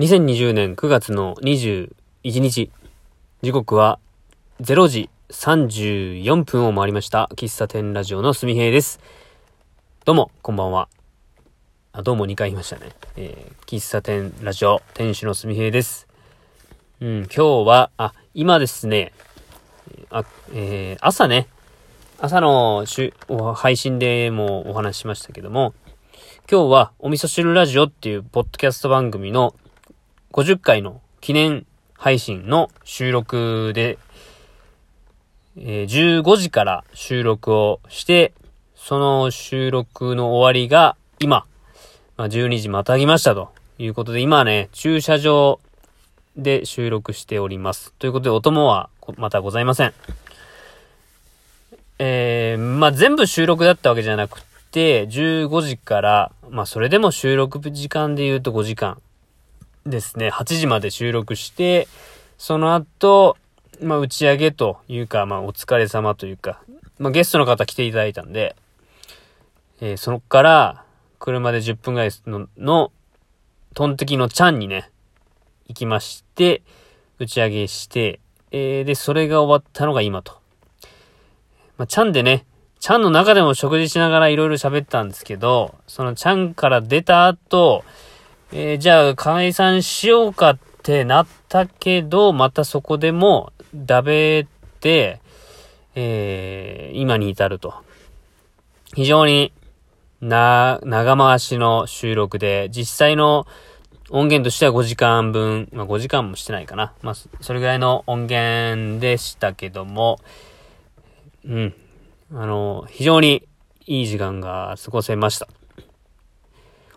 2020年9月の21日、時刻は0時34分を回りました。喫茶店ラジオのすみへいです。どうも、こんばんは。あ、どうも2回言いましたね。えー、喫茶店ラジオ店主のすみへいです。うん、今日は、あ、今ですね、あ、えー、朝ね、朝の配信でもお話ししましたけども、今日はお味噌汁ラジオっていうポッドキャスト番組の50回の記念配信の収録で、えー、15時から収録をして、その収録の終わりが今、まあ、12時またぎましたということで、今ね、駐車場で収録しております。ということで、お供はまたございません。えー、まあ、全部収録だったわけじゃなくて、15時から、まあ、それでも収録時間で言うと5時間ですね、8時まで収録して、その後、まあ、打ち上げというか、まあ、お疲れ様というか、まあ、ゲストの方来ていただいたんで、えー、そこから、車で10分ぐらいの、の、トンテキのちゃんにね、行きまして、打ち上げして、えー、で、それが終わったのが今と。まあ、ちゃんでね、ちゃんの中でも食事しながらいろいろ喋ったんですけど、そのちゃんから出た後、えー、じゃあ解散しようかってなったけど、またそこでもダベって、えー、今に至ると。非常にな、長回しの収録で、実際の音源としては5時間分、まあ5時間もしてないかな。まあ、それぐらいの音源でしたけども、うん。あの、非常にいい時間が過ごせました。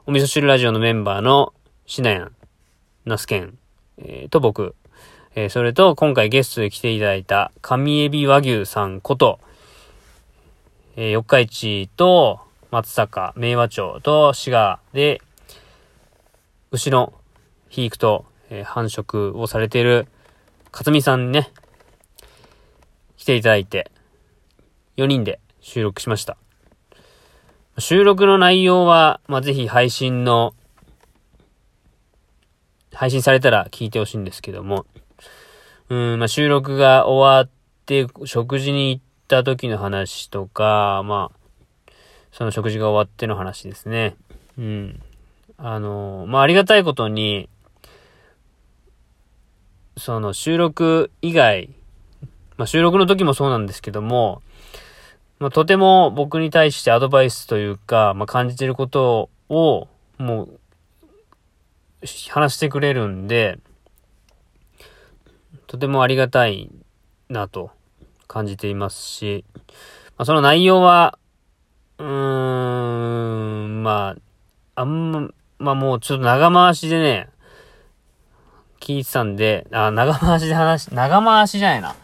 お味噌汁ラジオのメンバーのシナヤン、ナスケン、えー、と僕、えー、それと今回ゲストで来ていただいた神エビ和牛さんこと、えー、四日市と松坂、明和町と滋賀で、牛の肥育と、えー、繁殖をされている勝美さんにね、来ていただいて、4人で収録しました。収録の内容は、まあ、ぜひ配信の、配信されたら聞いてほしいんですけども、うん、まあ、収録が終わって、食事に行った時の話とか、まあ、その食事が終わっての話ですね。うん。あの、まあ、ありがたいことに、その収録以外、まあ、収録の時もそうなんですけども、まあ、とても僕に対してアドバイスというか、まあ、感じてることを、もう、話してくれるんで、とてもありがたいなと感じていますし、まあ、その内容は、うーん、まあ、あんま、まあもうちょっと長回しでね、聞いてたんで、あ、長回しで話、長回しじゃないな。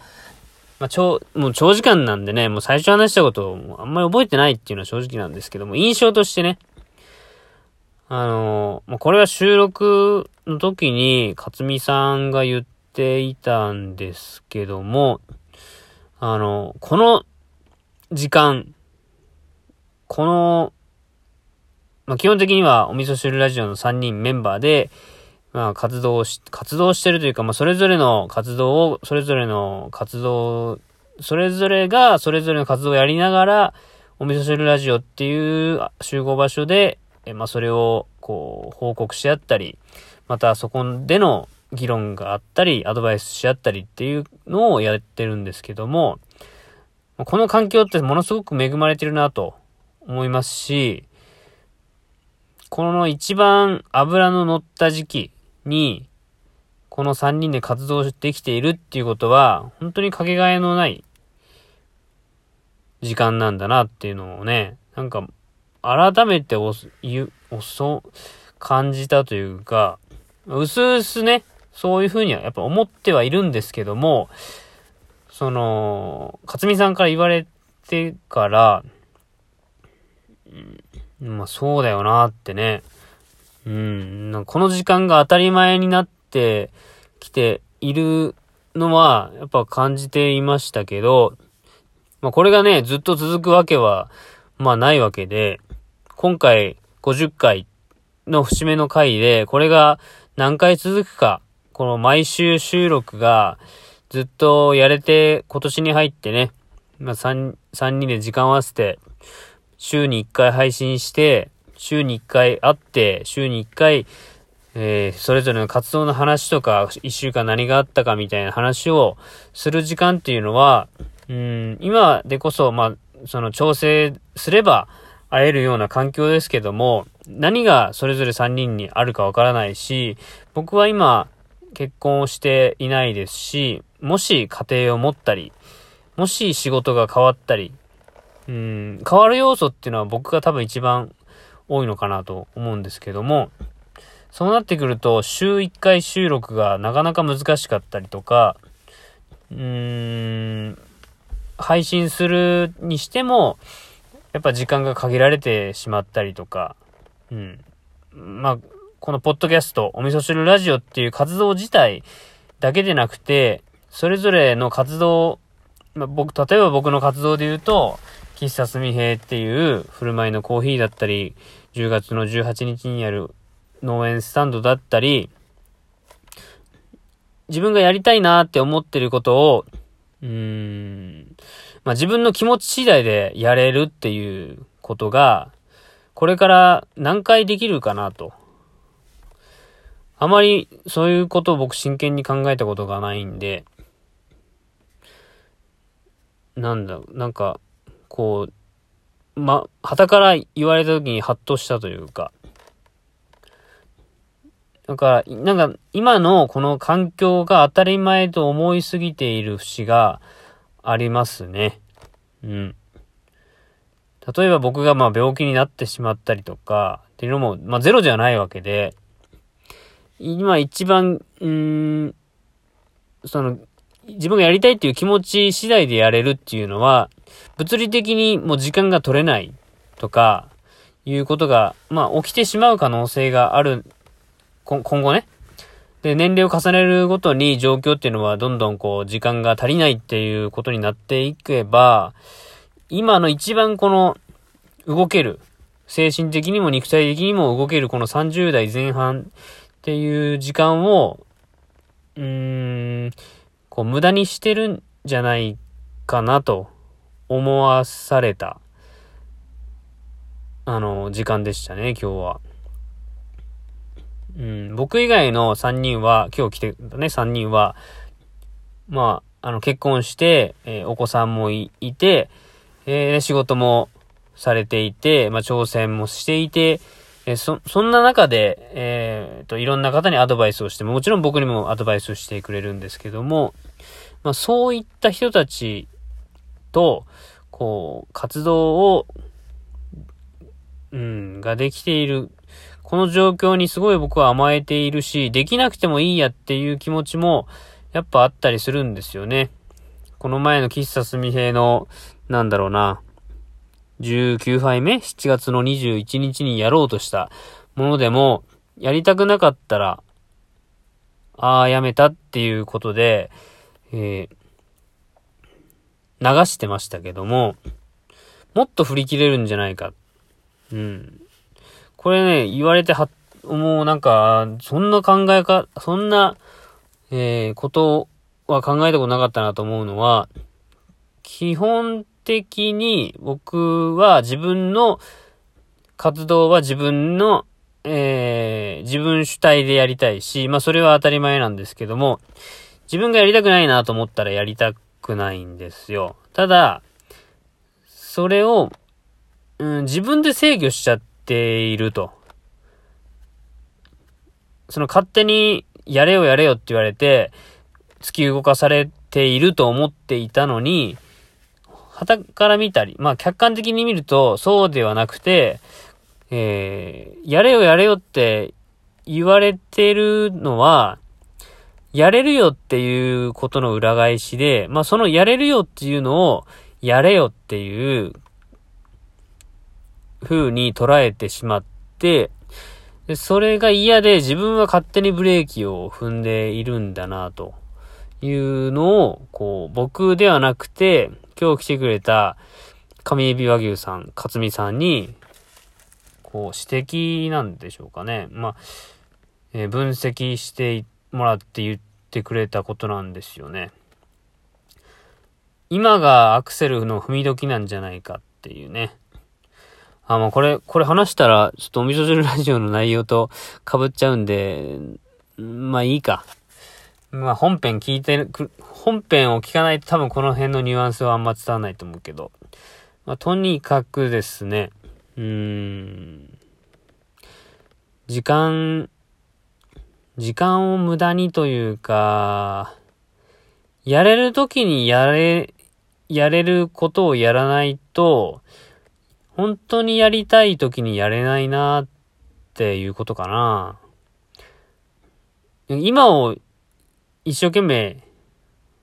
まあ、長、もう長時間なんでね、もう最初話したことをあんまり覚えてないっていうのは正直なんですけども、印象としてね、あの、まあ、これは収録の時に、勝美さんが言っていたんですけども、あの、この時間、この、まあ、基本的にはお味噌汁ラジオの3人メンバーで、まあ、活動し、活動してるというか、まあ、それぞれの活動を、それぞれの活動、それぞれが、それぞれの活動をやりながら、お味噌汁ラジオっていう集合場所で、えまあ、それを、こう、報告し合ったり、またそこでの議論があったり、アドバイスし合ったりっていうのをやってるんですけども、この環境ってものすごく恵まれてるなと思いますし、この一番油の乗った時期、に、この3人で活動できているっていうことは、本当にかけがえのない時間なんだなっていうのをね、なんか、改めてお、ゆ、おそ、感じたというか、うすうすね、そういうふうにはやっぱ思ってはいるんですけども、その、勝美さんから言われてから、うん、まあそうだよなってね、うん、この時間が当たり前になってきているのは、やっぱ感じていましたけど、まあこれがね、ずっと続くわけは、まあないわけで、今回50回の節目の回で、これが何回続くか、この毎週収録がずっとやれて今年に入ってね、まあ3、3人で時間を合わせて、週に1回配信して、週に1回会って、週に1回、えー、それぞれの活動の話とか、1週間何があったかみたいな話をする時間っていうのは、うん、今でこそ、まあ、その調整すれば会えるような環境ですけども、何がそれぞれ3人にあるかわからないし、僕は今、結婚をしていないですし、もし家庭を持ったり、もし仕事が変わったり、うん、変わる要素っていうのは僕が多分一番多いのかなと思うんですけども、そうなってくると週1回収録がなかなか難しかったりとか、うーん、配信するにしても、やっぱ時間が限られてしまったりとか、うん。まあ、このポッドキャスト、お味噌汁ラジオっていう活動自体だけでなくて、それぞれの活動、まあ、僕、例えば僕の活動で言うと、喫茶すみへっていう振る舞いのコーヒーだったり、10月の18日にやる農園スタンドだったり、自分がやりたいなって思ってることを、うーん、まあ、自分の気持ち次第でやれるっていうことが、これから何回できるかなと。あまりそういうことを僕真剣に考えたことがないんで、なんだ、なんか、こう、ま、旗から言われた時にハッとしたというか、だから、なんか、今のこの環境が当たり前と思いすぎている節がありますね。うん。例えば僕がまあ病気になってしまったりとか、っていうのも、まあゼロじゃないわけで、今一番、うん、その、自分がやりたいっていう気持ち次第でやれるっていうのは、物理的にもう時間が取れないとか、いうことが、まあ起きてしまう可能性がある、今後ね。で、年齢を重ねるごとに状況っていうのはどんどんこう時間が足りないっていうことになっていけば、今の一番この動ける、精神的にも肉体的にも動けるこの30代前半っていう時間を、うーん、こう無駄にしてるんじゃないかなと思わされた、あの、時間でしたね、今日は。うん、僕以外の3人は、今日来てたね、3人は、まあ、あの、結婚して、えー、お子さんもいて、えー、仕事もされていて、まあ、挑戦もしていて、えそ、そんな中で、えー、と、いろんな方にアドバイスをしても、もちろん僕にもアドバイスをしてくれるんですけども、まあ、そういった人たちと、こう、活動を、うん、ができている、この状況にすごい僕は甘えているし、できなくてもいいやっていう気持ちも、やっぱあったりするんですよね。この前の喫茶すみへの、なんだろうな、19杯目 ?7 月の21日にやろうとしたものでも、やりたくなかったら、ああ、やめたっていうことで、えー、流してましたけども、もっと振り切れるんじゃないか。うん。これね、言われては、もうなんか、そんな考えか、そんな、えー、ことは考えたことなかったなと思うのは、基本的に僕は自分の活動は自分の、えー、自分主体でやりたいし、まあそれは当たり前なんですけども、自分がやりたくないなと思ったらやりたくないんですよ。ただ、それを、うん、自分で制御しちゃっていると。その勝手にやれよやれよって言われて、突き動かされていると思っていたのに、旗から見たり、まあ客観的に見るとそうではなくて、えー、やれよやれよって言われてるのは、やれるよっていうことの裏返しで、まあそのやれるよっていうのを、やれよっていう風に捉えてしまって、でそれが嫌で自分は勝手にブレーキを踏んでいるんだなというのを、こう、僕ではなくて、今日来てくれた上エビ和牛さん、勝美さんに、こう、指摘なんでしょうかね。まあ、えー、分析してもらって言ってくれたことなんですよね。今がアクセルの踏み時なんじゃないかっていうね。あ、もうこれ、これ話したら、ちょっとお味噌汁ラジオの内容と被っちゃうんで、まあいいか。まあ本編聞いて、本編を聞かないと多分この辺のニュアンスはあんま伝わらないと思うけど。まあとにかくですね、うーん、時間、時間を無駄にというか、やれる時にやれ、やれることをやらないと、本当にやりたい時にやれないなっていうことかな。今を一生懸命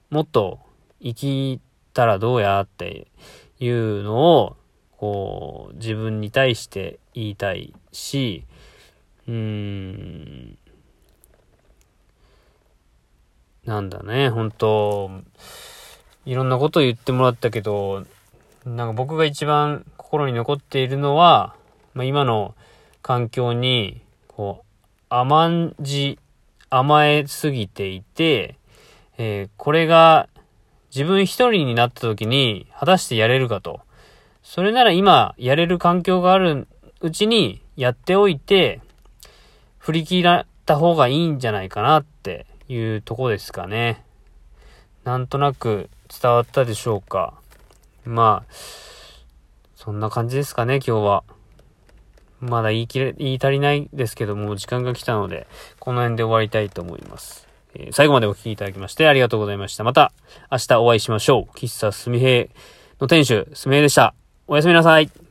もっと生きたらどうやっていうのをこう自分に対して言いたいし、うーん、なんだね、本当いろんなこと言ってもらったけど、なんか僕が一番心に残っているのは、まあ、今の環境に、こう、甘んじ、甘えすぎていて、えー、これが自分一人になった時に果たしてやれるかと。それなら今やれる環境があるうちにやっておいて、振り切らった方がいいんじゃないかなっていうとこですかね。なんとなく伝わったでしょうか。まあ、そんな感じですかね、今日は。まだ言い切れ、言い足りないですけども、時間が来たので、この辺で終わりたいと思います。えー、最後までお聴きいただきましてありがとうございました。また明日お会いしましょう。喫茶すみへいの店主、すみへいでした。おやすみなさい。